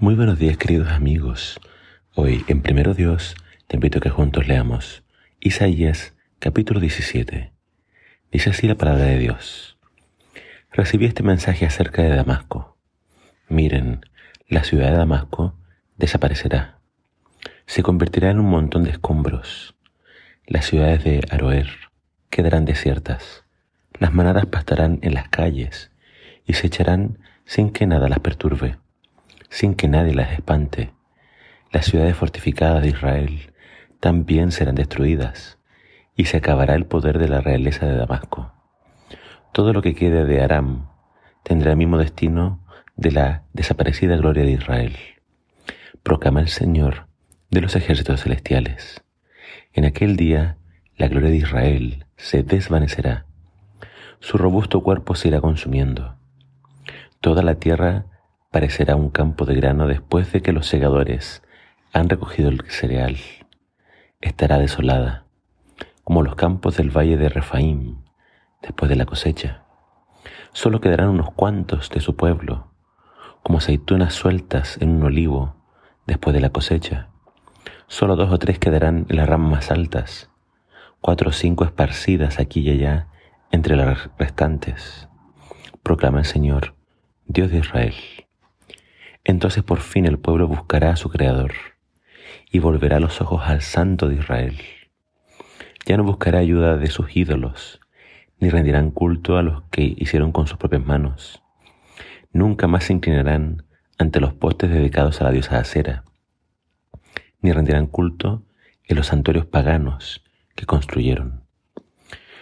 Muy buenos días queridos amigos. Hoy en Primero Dios te invito a que juntos leamos Isaías capítulo 17. Dice así la palabra de Dios. Recibí este mensaje acerca de Damasco. Miren, la ciudad de Damasco desaparecerá. Se convertirá en un montón de escombros. Las ciudades de Aroer quedarán desiertas. Las manadas pastarán en las calles y se echarán sin que nada las perturbe sin que nadie las espante. Las ciudades fortificadas de Israel también serán destruidas, y se acabará el poder de la realeza de Damasco. Todo lo que quede de Aram tendrá el mismo destino de la desaparecida gloria de Israel. Proclama el Señor de los ejércitos celestiales. En aquel día la gloria de Israel se desvanecerá. Su robusto cuerpo se irá consumiendo. Toda la tierra parecerá un campo de grano después de que los segadores han recogido el cereal. Estará desolada, como los campos del valle de Refaim después de la cosecha. Solo quedarán unos cuantos de su pueblo, como aceitunas sueltas en un olivo después de la cosecha. Solo dos o tres quedarán en las ramas altas, cuatro o cinco esparcidas aquí y allá entre las restantes. Proclama el Señor, Dios de Israel. Entonces por fin el pueblo buscará a su Creador y volverá los ojos al Santo de Israel. Ya no buscará ayuda de sus ídolos, ni rendirán culto a los que hicieron con sus propias manos. Nunca más se inclinarán ante los postes dedicados a la diosa Acera, ni rendirán culto en los santuarios paganos que construyeron.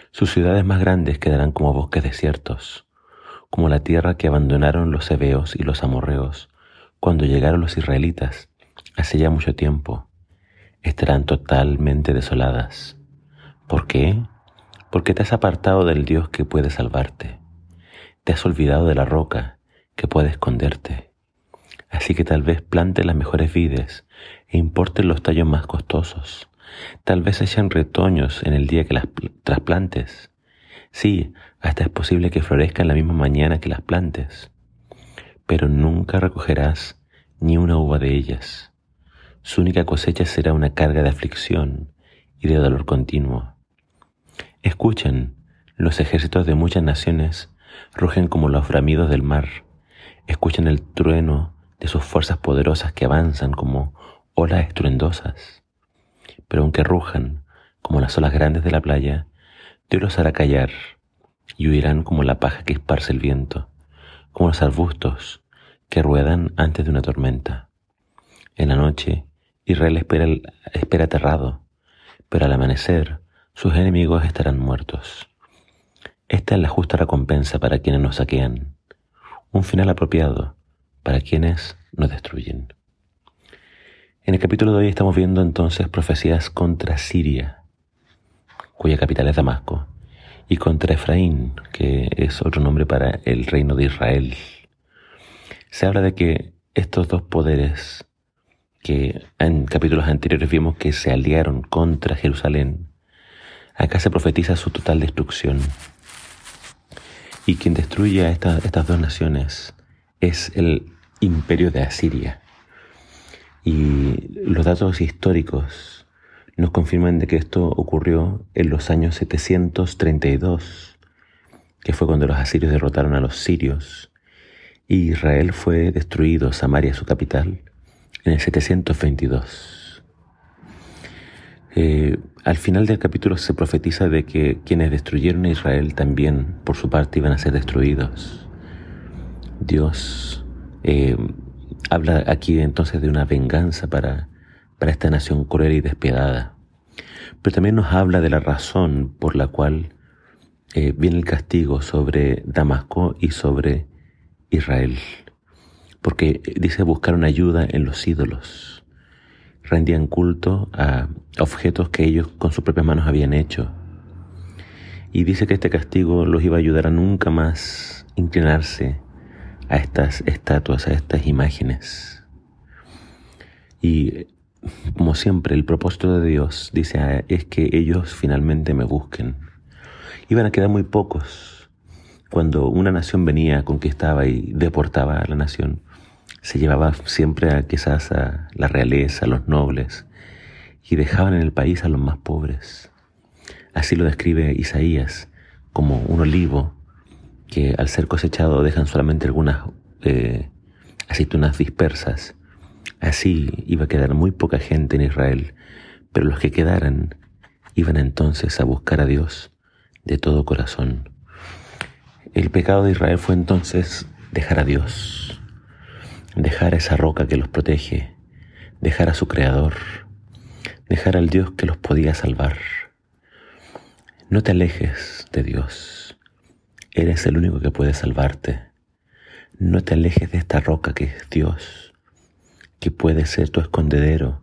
Sus ciudades más grandes quedarán como bosques desiertos, como la tierra que abandonaron los hebeos y los amorreos cuando llegaron los israelitas, hace ya mucho tiempo, estarán totalmente desoladas. ¿Por qué? Porque te has apartado del Dios que puede salvarte. Te has olvidado de la roca que puede esconderte. Así que tal vez plantes las mejores vides e importen los tallos más costosos. Tal vez echen retoños en el día que las trasplantes. Sí, hasta es posible que florezcan la misma mañana que las plantes pero nunca recogerás ni una uva de ellas. Su única cosecha será una carga de aflicción y de dolor continuo. Escuchen, los ejércitos de muchas naciones rugen como los bramidos del mar. Escuchen el trueno de sus fuerzas poderosas que avanzan como olas estruendosas. Pero aunque rujan como las olas grandes de la playa, Dios los hará callar y huirán como la paja que esparce el viento como los arbustos que ruedan antes de una tormenta. En la noche, Israel espera, espera aterrado, pero al amanecer sus enemigos estarán muertos. Esta es la justa recompensa para quienes nos saquean, un final apropiado para quienes nos destruyen. En el capítulo de hoy estamos viendo entonces profecías contra Siria, cuya capital es Damasco, y contra Efraín, que es otro nombre para el reino de Israel. Se habla de que estos dos poderes, que en capítulos anteriores vimos que se aliaron contra Jerusalén, acá se profetiza su total destrucción. Y quien destruye a estas dos naciones es el imperio de Asiria. Y los datos históricos nos confirman de que esto ocurrió en los años 732, que fue cuando los asirios derrotaron a los sirios, y Israel fue destruido, Samaria su capital, en el 722. Eh, al final del capítulo se profetiza de que quienes destruyeron a Israel también, por su parte, iban a ser destruidos. Dios eh, habla aquí entonces de una venganza para para esta nación cruel y despiadada. Pero también nos habla de la razón por la cual eh, viene el castigo sobre Damasco y sobre Israel. Porque dice buscaron ayuda en los ídolos. Rendían culto a objetos que ellos con sus propias manos habían hecho. Y dice que este castigo los iba a ayudar a nunca más inclinarse a estas estatuas, a estas imágenes. Y como siempre, el propósito de Dios, dice, es que ellos finalmente me busquen. Iban a quedar muy pocos. Cuando una nación venía, conquistaba y deportaba a la nación, se llevaba siempre a, quizás a la realeza, a los nobles, y dejaban en el país a los más pobres. Así lo describe Isaías como un olivo que al ser cosechado dejan solamente algunas eh, aceitunas dispersas. Así iba a quedar muy poca gente en Israel, pero los que quedaran iban entonces a buscar a Dios de todo corazón. El pecado de Israel fue entonces dejar a Dios, dejar a esa roca que los protege, dejar a su Creador, dejar al Dios que los podía salvar. No te alejes de Dios. Eres el único que puede salvarte. No te alejes de esta roca que es Dios, que puede ser tu escondedero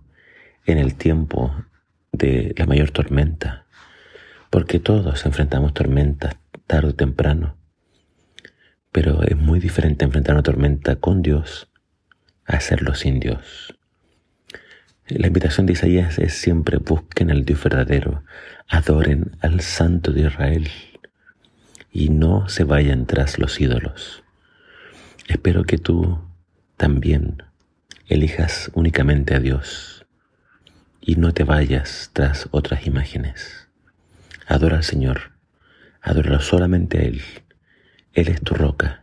en el tiempo de la mayor tormenta, porque todos enfrentamos tormentas tarde o temprano. Pero es muy diferente enfrentar una tormenta con Dios a hacerlo sin Dios. La invitación de Isaías es siempre busquen al Dios verdadero, adoren al Santo de Israel y no se vayan tras los ídolos. Espero que tú también elijas únicamente a Dios y no te vayas tras otras imágenes. Adora al Señor, adóralo solamente a Él. Él es tu roca,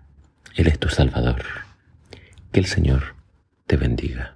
Él es tu Salvador. Que el Señor te bendiga.